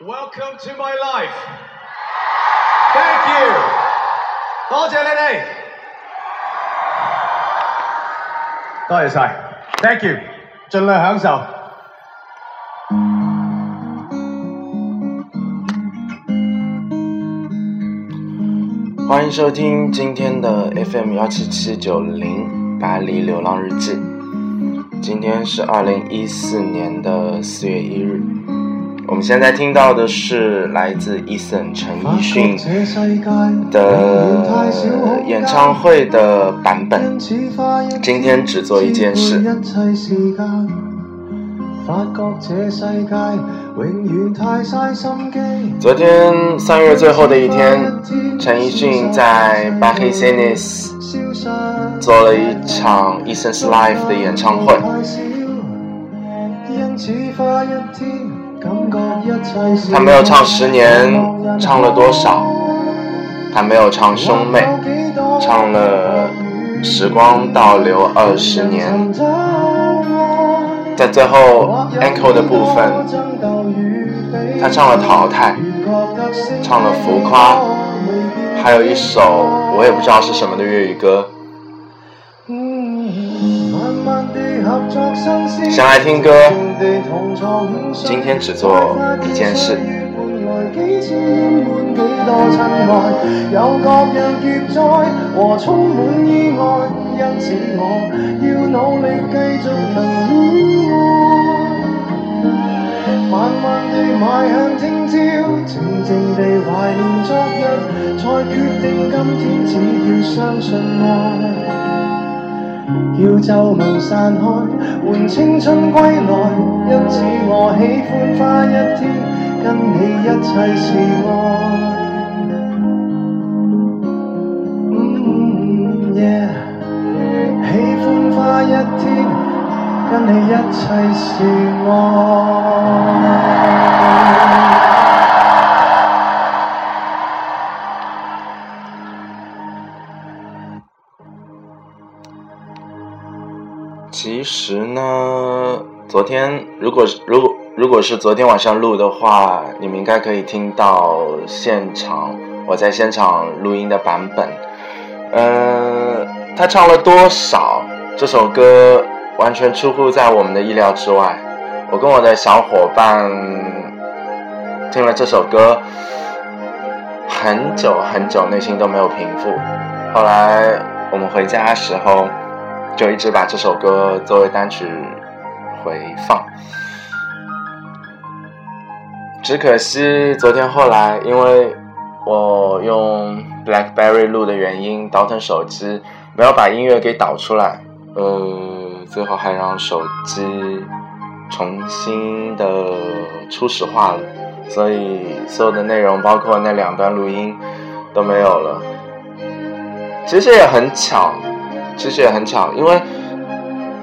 Welcome to my life. Thank you. 多謝你哋，多謝晒，Thank you，盡量享受。欢迎收听今天的 FM 幺七七九零巴黎流浪日记。今天是二零一四年的四月一日。我们现在听到的是来自 Eason 陈奕迅的演唱会的版本。今天只做一件事。昨天三月最后的一天，陈奕迅在 b a h i s e n i s 做了一场 Eason's Live 的演唱会。他没有唱十年，唱了多少？他没有唱兄妹，唱了时光倒流二十年。在最后 e n c o 的部分，他唱了淘汰，唱了浮夸，还有一首我也不知道是什么的粤语歌。想来听歌，今天只做一件事。慢慢地迈向听朝，静静地怀念昨日，才决定今天只要相信爱。要皱纹散开，换青春归来。因此我喜欢花一天，跟你一切是爱。喜欢花一天，跟你一切是爱。其实呢，昨天如果是如果如果是昨天晚上录的话，你们应该可以听到现场我在现场录音的版本。嗯，他唱了多少？这首歌完全出乎在我们的意料之外。我跟我的小伙伴听了这首歌很久很久，内心都没有平复。后来我们回家的时候。就一直把这首歌作为单曲回放，只可惜昨天后来因为我用 BlackBerry 录的原因，倒腾手机没有把音乐给导出来，呃，最后还让手机重新的初始化了，所以所有的内容包括那两段录音都没有了。其实也很巧。其实也很巧，因为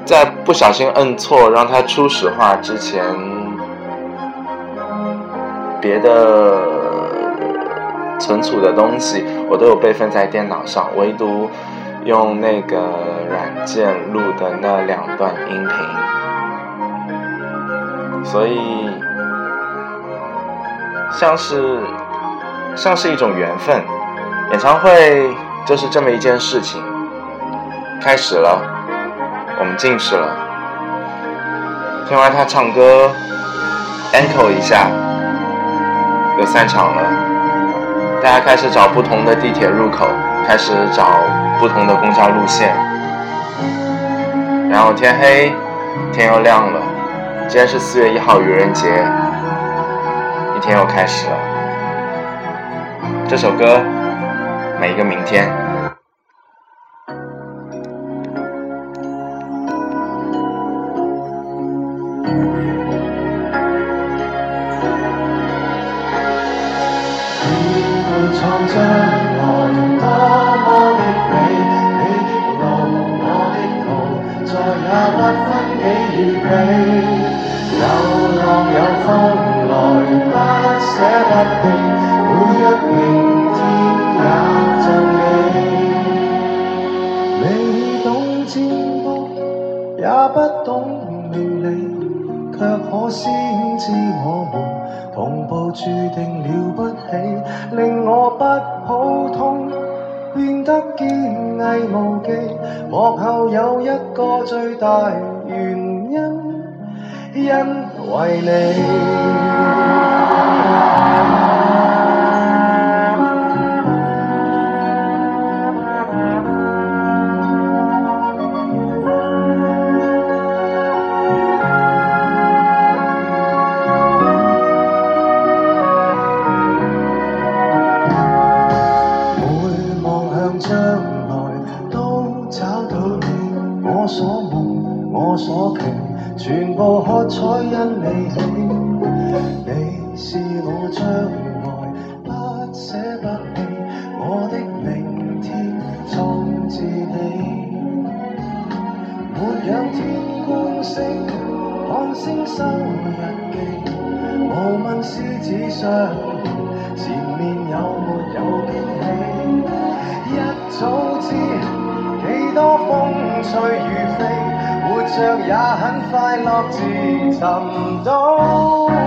在不小心摁错让它初始化之前，别的存储的东西我都有备份在电脑上，唯独用那个软件录的那两段音频，所以像是像是一种缘分，演唱会就是这么一件事情。开始了，我们进去了。听完他唱歌，encore 一下，又散场了。大家开始找不同的地铁入口，开始找不同的公交路线。然后天黑，天又亮了。今天是四月一号愚人节，一天又开始了。这首歌，每一个明天。先知我们同步注定了不起，令我不普通，变得坚毅无忌。幕后有一个最大原因，因为你。上，前面有没有惊喜？一早知几多风吹雨飞，活着也很快乐，自寻到。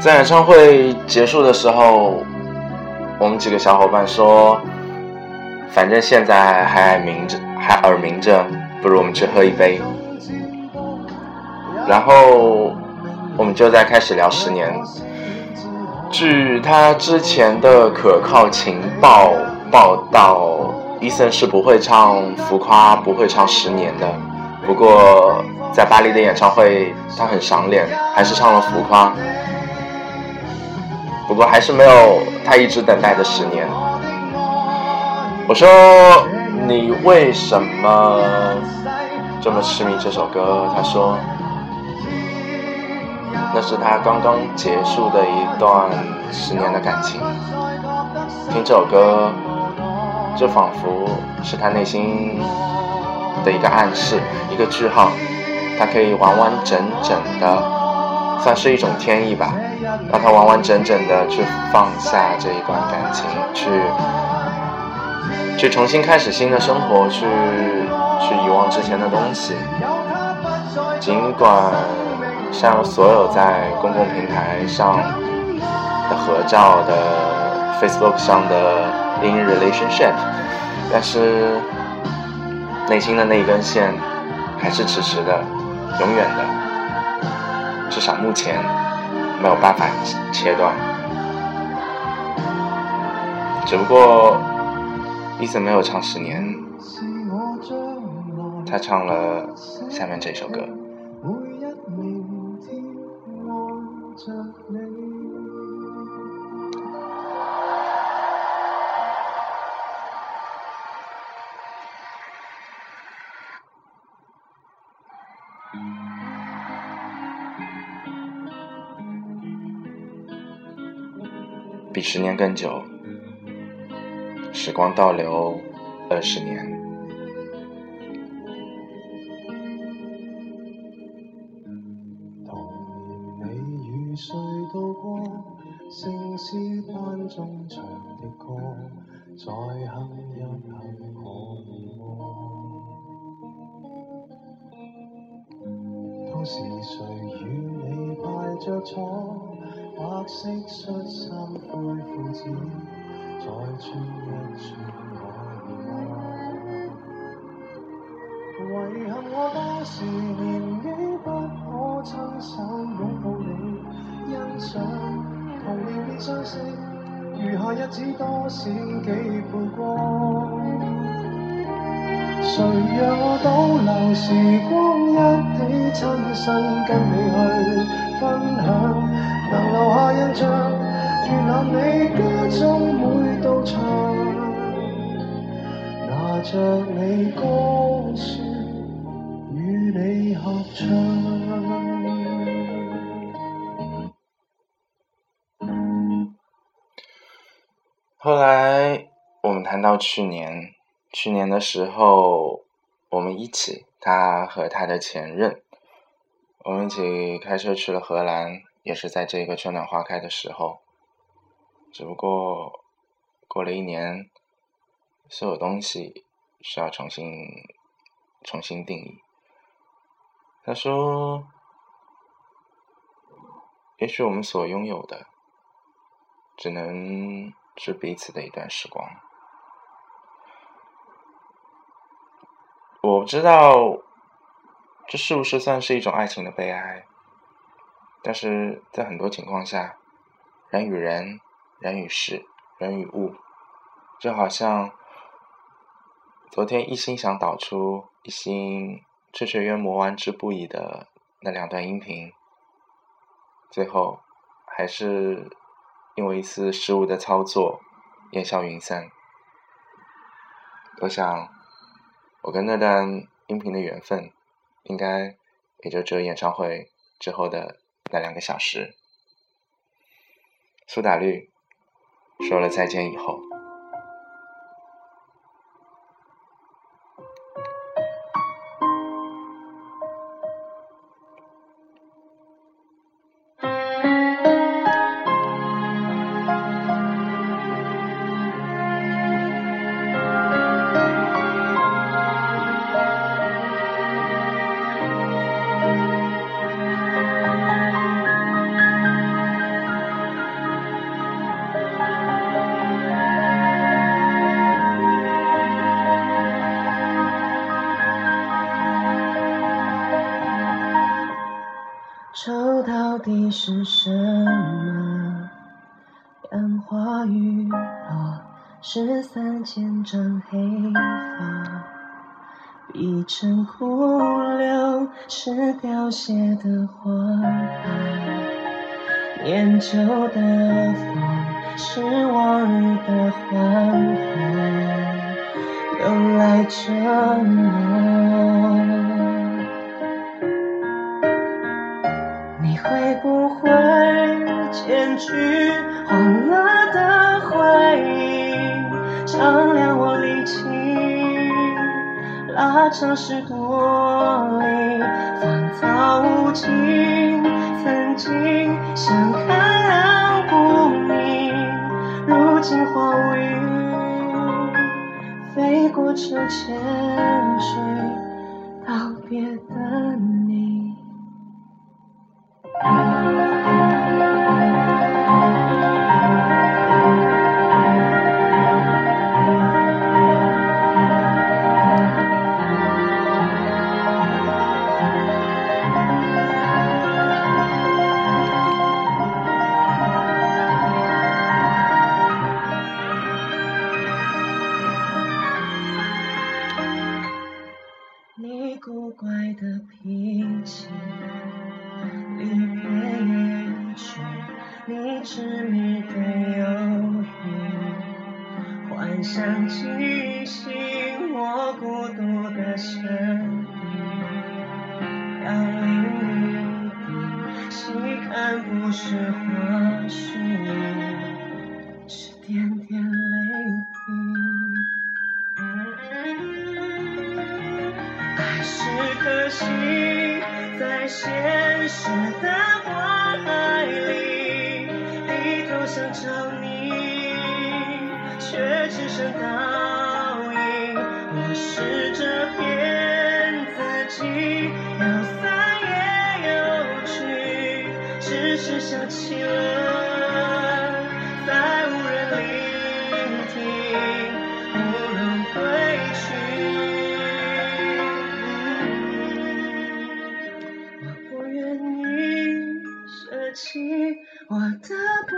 在演唱会结束的时候，我们几个小伙伴说：“反正现在还明着，还耳鸣着，不如我们去喝一杯。”然后我们就在开始聊十年。据他之前的可靠情报报道，伊森是不会唱《浮夸》，不会唱《十年》的。不过在巴黎的演唱会，他很赏脸，还是唱了《浮夸》。不过还是没有他一直等待的十年。我说你为什么这么痴迷这首歌？他说那是他刚刚结束的一段十年的感情。听这首歌，就仿佛是他内心的一个暗示，一个句号。他可以完完整整的，算是一种天意吧。让他完完整整的去放下这一段感情，去去重新开始新的生活，去去遗忘之前的东西。尽管像所有在公共平台上的合照的 Facebook 上的 in relationship，但是内心的那一根线还是迟迟的，永远的，至少目前。没有办法切断，只不过伊森没有唱十年，他唱了下面这首歌。比十年更久，时光倒流二十年。童年你与谁度过？城市班中唱的歌，再哼一哼可以么？当时谁与你排着坐？白色恤衫灰裤子，再穿一穿可以吗？遗憾我当时年纪不可亲手拥抱你，欣赏童年便相识，余下日子多闪几倍光。谁让我倒流时光，一起亲身跟你去分享？能留下印象，预览你家中每道墙，拿着你歌说學唱。后来我们谈到去年，去年的时候，我们一起，他和他的前任，我们一起开车去了荷兰，也是在这个春暖花开的时候。只不过过了一年，所有东西需要重新重新定义。他说：“也许我们所拥有的，只能……”是彼此的一段时光。我不知道这是不是算是一种爱情的悲哀，但是在很多情况下，人与人、人与事、人与物，就好像昨天一心想导出、一心雀雀渊魔玩之不已的那两段音频，最后还是。因为一次失误的操作，烟消云散。我想，我跟那段音频的缘分，应该也就只有演唱会之后的那两个小时。苏打绿说了再见以后。到底是什么？杨花雨落，十三千丈黑发，碧成枯柳，是凋谢的花瓣。念旧的风，是往日的欢火，又来折磨。会不会剪去黄了的回忆，丈量我力气，拉长十多里，芳草无尽。曾经相看两不明，如今化乌云，飞过秋千去道别的你。Thank you. 去，我不愿意舍弃我的不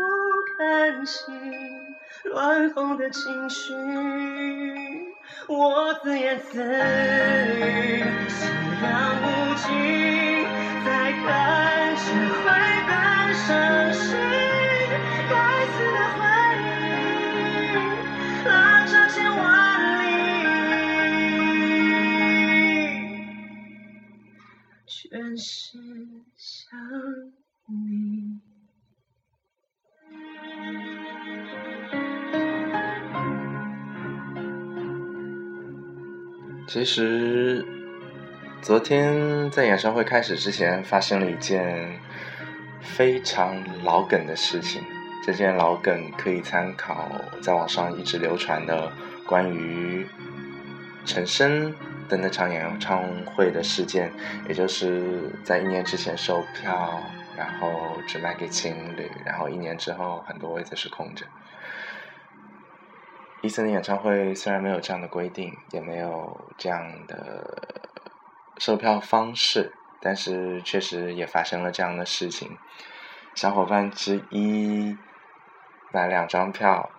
甘心，乱哄的情绪，我自言自语，夕阳无尽，再看只会更伤心，该死的。是想你。其实，昨天在演唱会开始之前，发生了一件非常老梗的事情。这件老梗可以参考在网上一直流传的关于陈升的那场演唱会的事件，也就是在一年之前售票，然后只卖给情侣，然后一年之后很多位子是空着。伊森的演唱会虽然没有这样的规定，也没有这样的售票方式，但是确实也发生了这样的事情。小伙伴之一买两张票，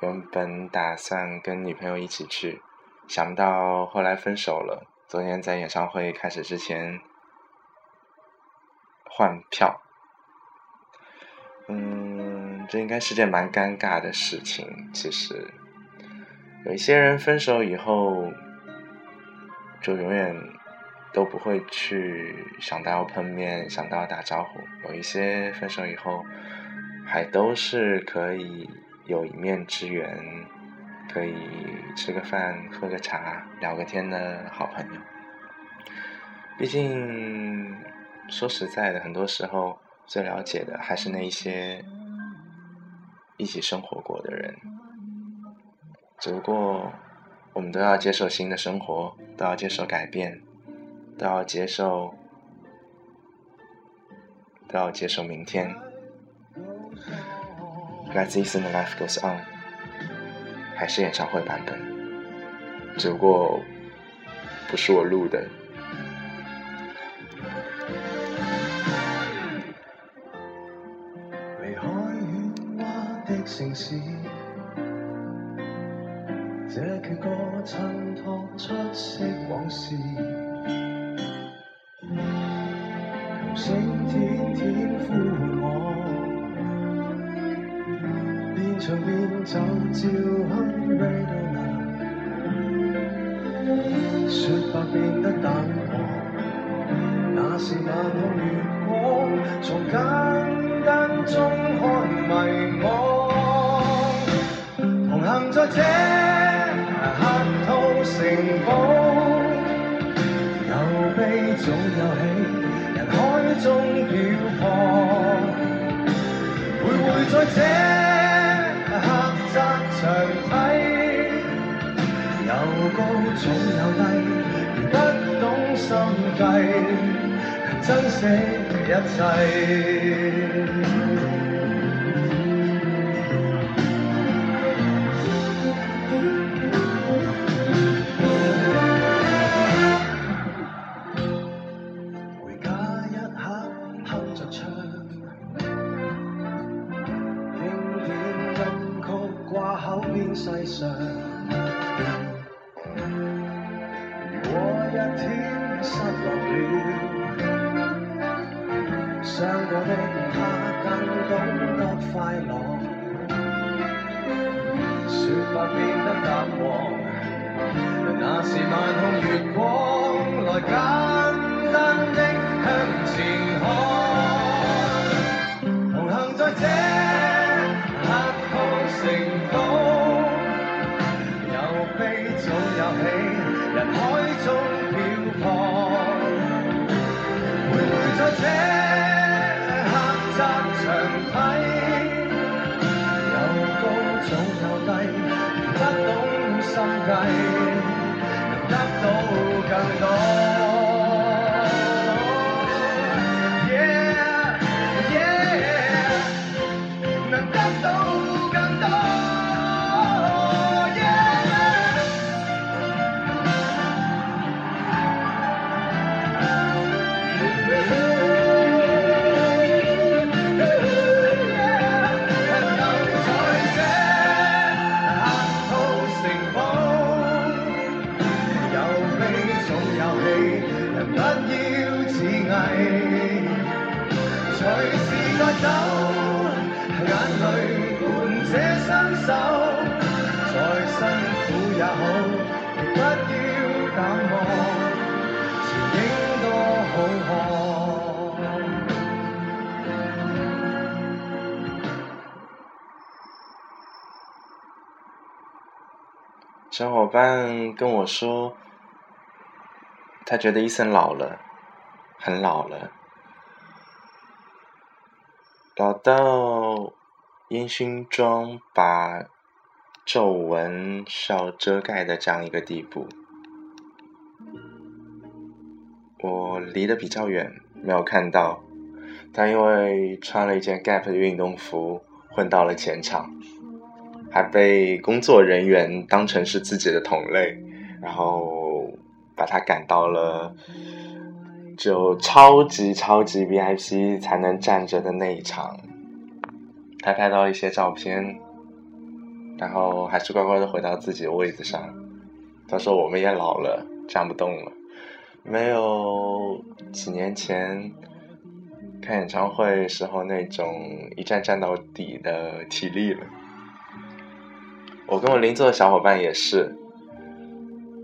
原本打算跟女朋友一起去，想不到后来分手了。昨天在演唱会开始之前换票，嗯，这应该是件蛮尴尬的事情，其实。有一些人分手以后，就永远都不会去想到要碰面，想到要打招呼。有一些分手以后，还都是可以有一面之缘，可以吃个饭、喝个茶、聊个天的好朋友。毕竟，说实在的，很多时候最了解的还是那一些一起生活过的人。只不过，我们都要接受新的生活，都要接受改变，都要接受，都要接受明天。来自 Eason《Life Goes On》，还是演唱会版本，只不过不是我录的。离开喧哗的城市。这阙歌衬托出色往事，照去 Radio 说白变得淡薄，那是晚空月光，从简单中看迷惘，同行在这。城堡有悲总有喜，人海中漂泊，徘徊在这总有低，如不懂心计，能珍惜一切。懂伴跟我说，他觉得伊森老了，很老了，老到烟熏妆把皱纹是要遮盖的这样一个地步。我离得比较远，没有看到。他因为穿了一件 Gap 的运动服，混到了前场，还被工作人员当成是自己的同类，然后把他赶到了只有超级超级 VIP 才能站着的那一场。他拍到一些照片，然后还是乖乖的回到自己的位子上。他说：“我们也老了，站不动了，没有几年前。”看演唱会时候那种一站站到底的体力了。我跟我邻座的小伙伴也是，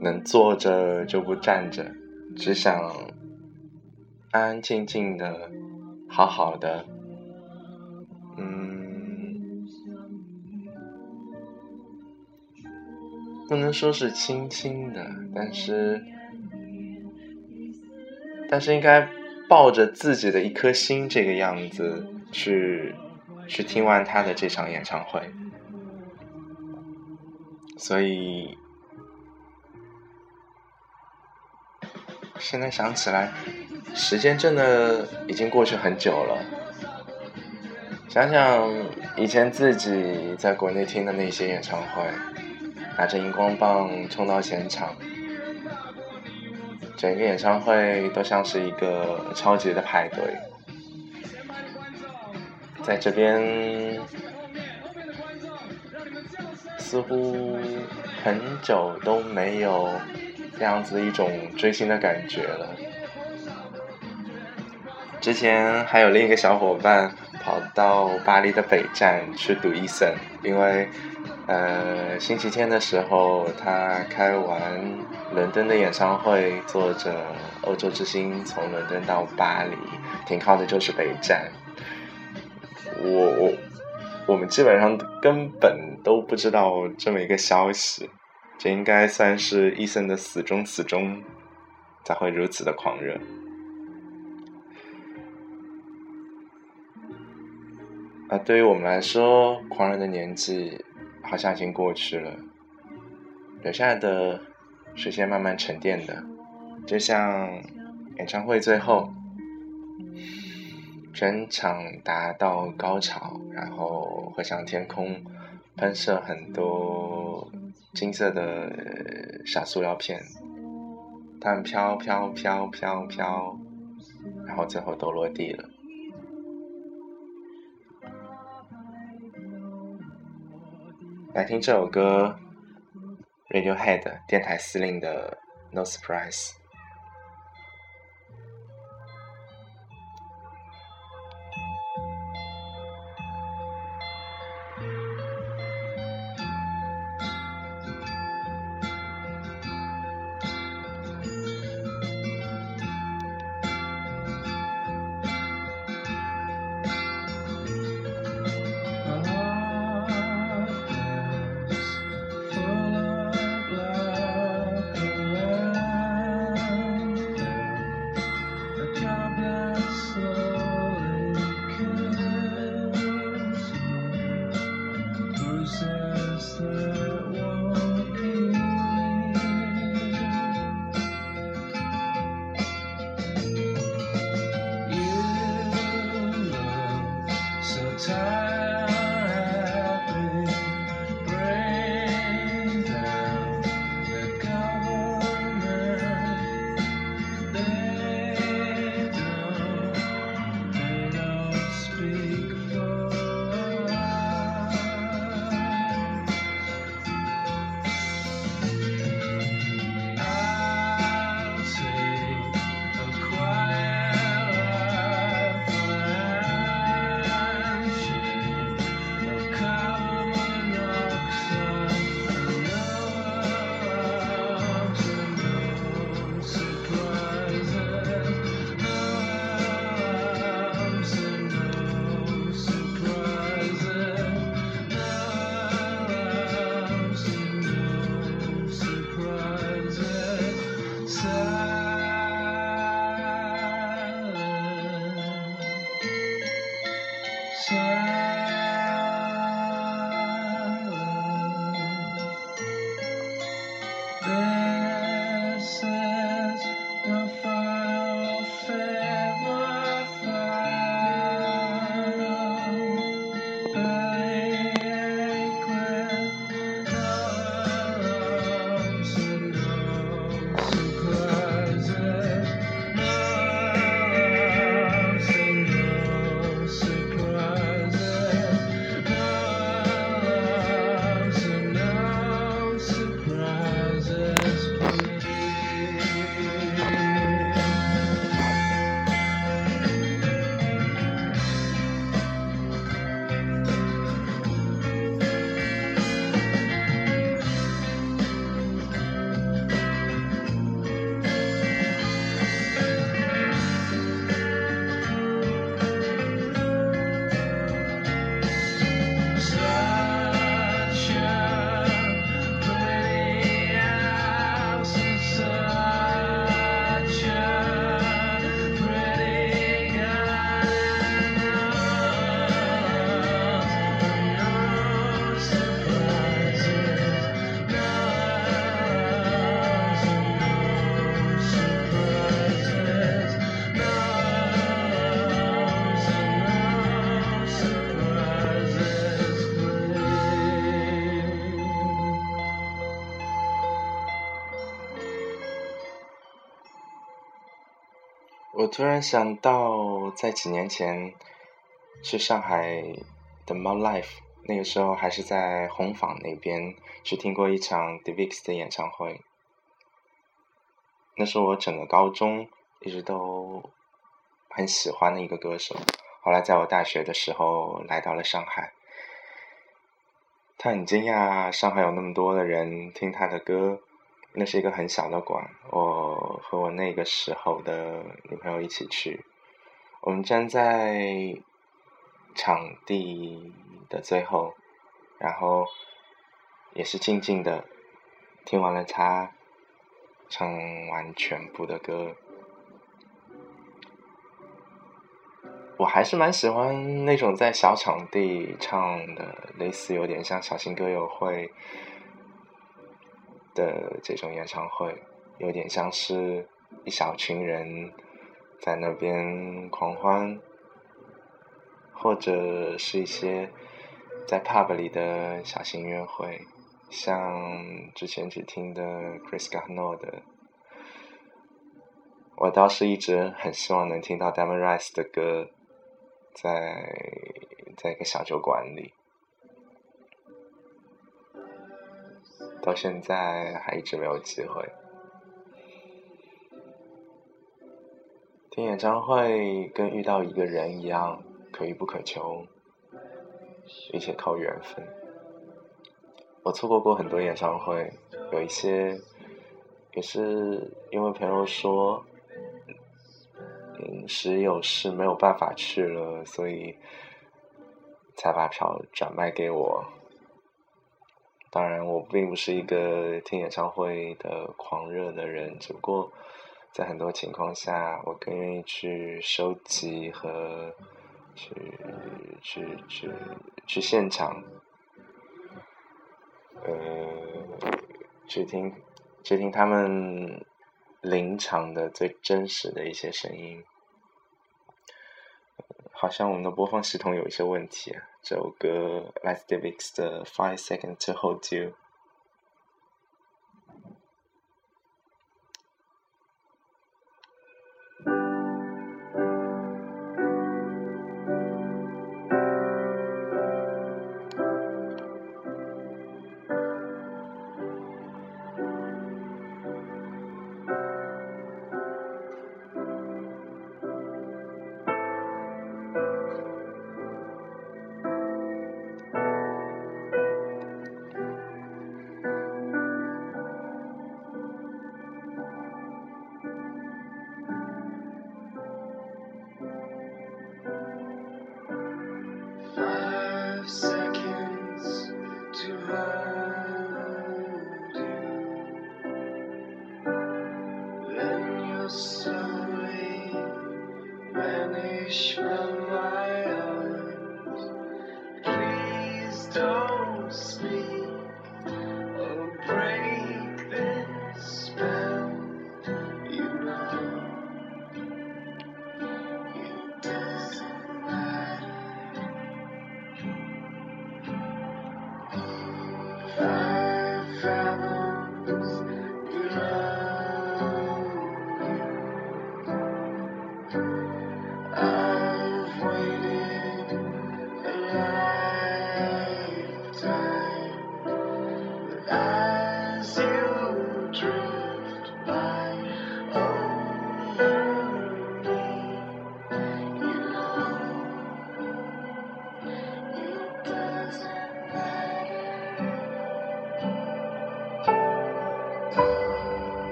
能坐着就不站着，只想安安静静的、好好的，嗯，不能说是轻轻的，但是，但是应该。抱着自己的一颗心，这个样子去去听完他的这场演唱会，所以现在想起来，时间真的已经过去很久了。想想以前自己在国内听的那些演唱会，拿着荧光棒冲到现场。整个演唱会都像是一个超级的派对，在这边似乎很久都没有这样子的一种追星的感觉了。之前还有另一个小伙伴跑到巴黎的北站去赌伊森，因为。呃，星期天的时候，他开完伦敦的演唱会，坐着欧洲之星从伦敦到巴黎，停靠的就是北站。我我我们基本上根本都不知道这么一个消息，这应该算是伊森的死忠死忠，才会如此的狂热。啊，对于我们来说，狂热的年纪。好像已经过去了，留下的是些慢慢沉淀的，就像演唱会最后，全场达到高潮，然后会向天空喷射很多金色的小塑料片，它们飘飘飘飘飘，然后最后都落地了。来听这首歌，Radiohead 电台司令的《No Surprise》。突然想到，在几年前去上海的 my life 那个时候还是在红坊那边去听过一场 DeVix 的演唱会。那是我整个高中一直都很喜欢的一个歌手。后来在我大学的时候来到了上海，他很惊讶上海有那么多的人听他的歌。那是一个很小的馆，我和我那个时候的女朋友一起去，我们站在场地的最后，然后也是静静的听完了他唱完全部的歌。我还是蛮喜欢那种在小场地唱的，类似有点像小型歌友会的这种演唱会，有点像是一小群人在那边狂欢，或者是一些在 pub 里的小型约会，像之前只听的 Chris Garneau 的。我倒是一直很希望能听到 Diamond Rice 的歌，在在一个小酒馆里。到现在还一直没有机会。听演唱会跟遇到一个人一样，可遇不可求，一切靠缘分。我错过过很多演唱会，有一些也是因为朋友说，嗯，时有事没有办法去了，所以才把票转卖给我。当然，我并不是一个听演唱会的狂热的人，只不过在很多情况下，我更愿意去收集和去去去去现场，呃，去听去听他们临场的最真实的一些声音。好像我们的播放系统有一些问题啊。这首歌来自 Davix 的《Five Seconds to Hold You》。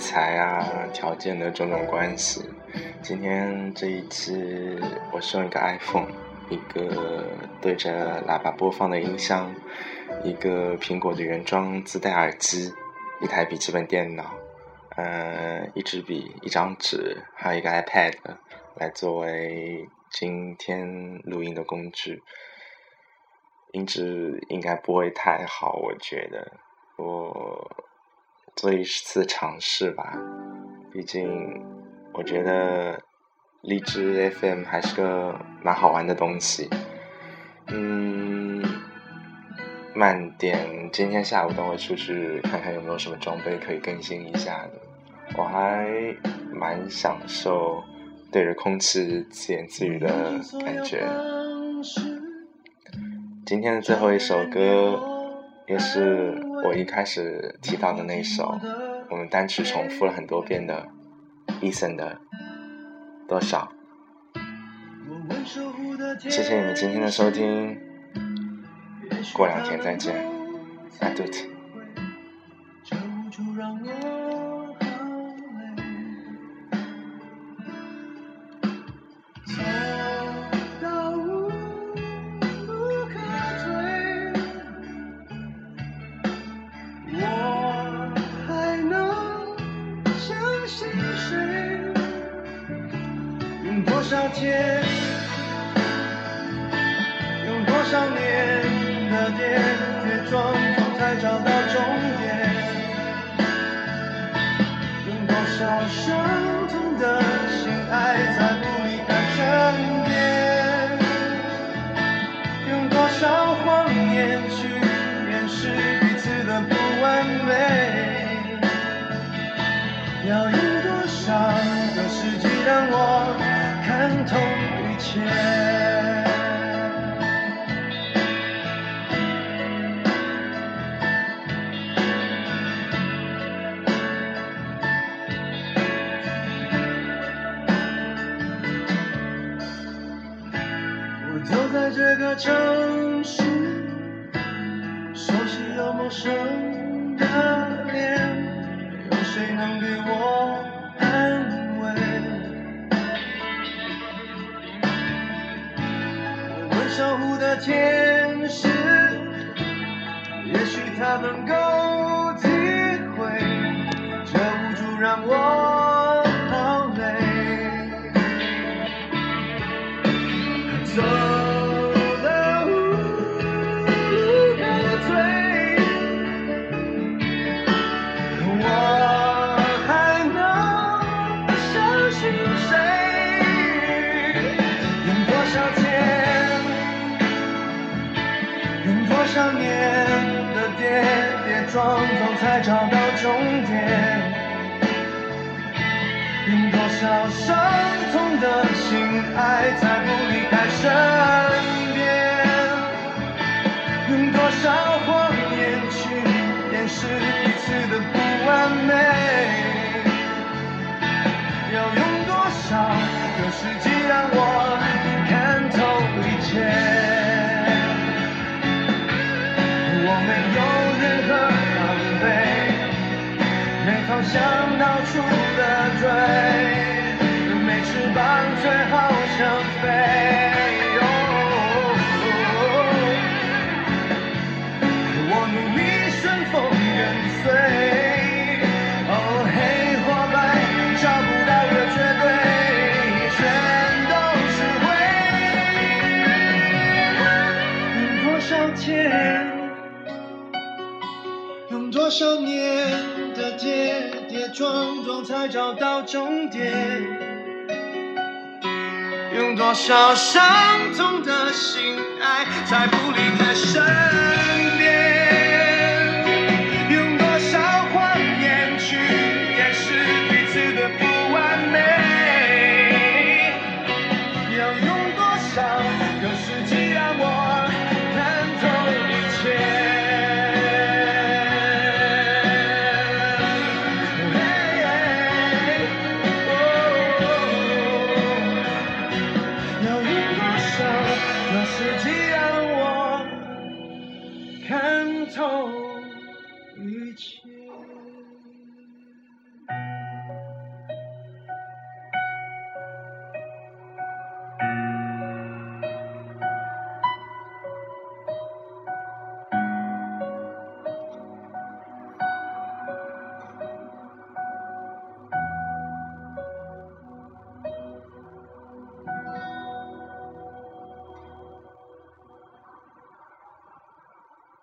材啊、条件的种种关系，今天这一期我是用一个 iPhone，一个对着喇叭播放的音箱，一个苹果的原装自带耳机，一台笔记本电脑，嗯、一支笔、一张纸，还有一个 iPad 来作为今天录音的工具。音质应该不会太好，我觉得我做一次尝试吧。毕竟我觉得荔枝 FM 还是个蛮好玩的东西。嗯，慢点，今天下午等会出去看看有没有什么装备可以更新一下的。我还蛮享受对着空气自言自语的感觉。今天的最后一首歌，也是我一开始提到的那首，我们单曲重复了很多遍的，Eason 的多少。谢谢你们今天的收听，过两天再见，，I do it。去掩饰彼此的不完美？要用多少个世纪让我看透一切？我走在这个城能给我安慰？我问守护的天使，也许他能够是谁？用多少天，用多少年的跌跌撞撞才找到终点？用多少伤痛的心爱才不离开身边？用多少谎言去掩饰彼此的不完美？要用多少个世纪让我看透一切？我没有任何防备，没方向到处的追，没翅膀最好想飞。多少年的跌跌撞撞才找到终点？用多少伤痛的心爱，才不离开身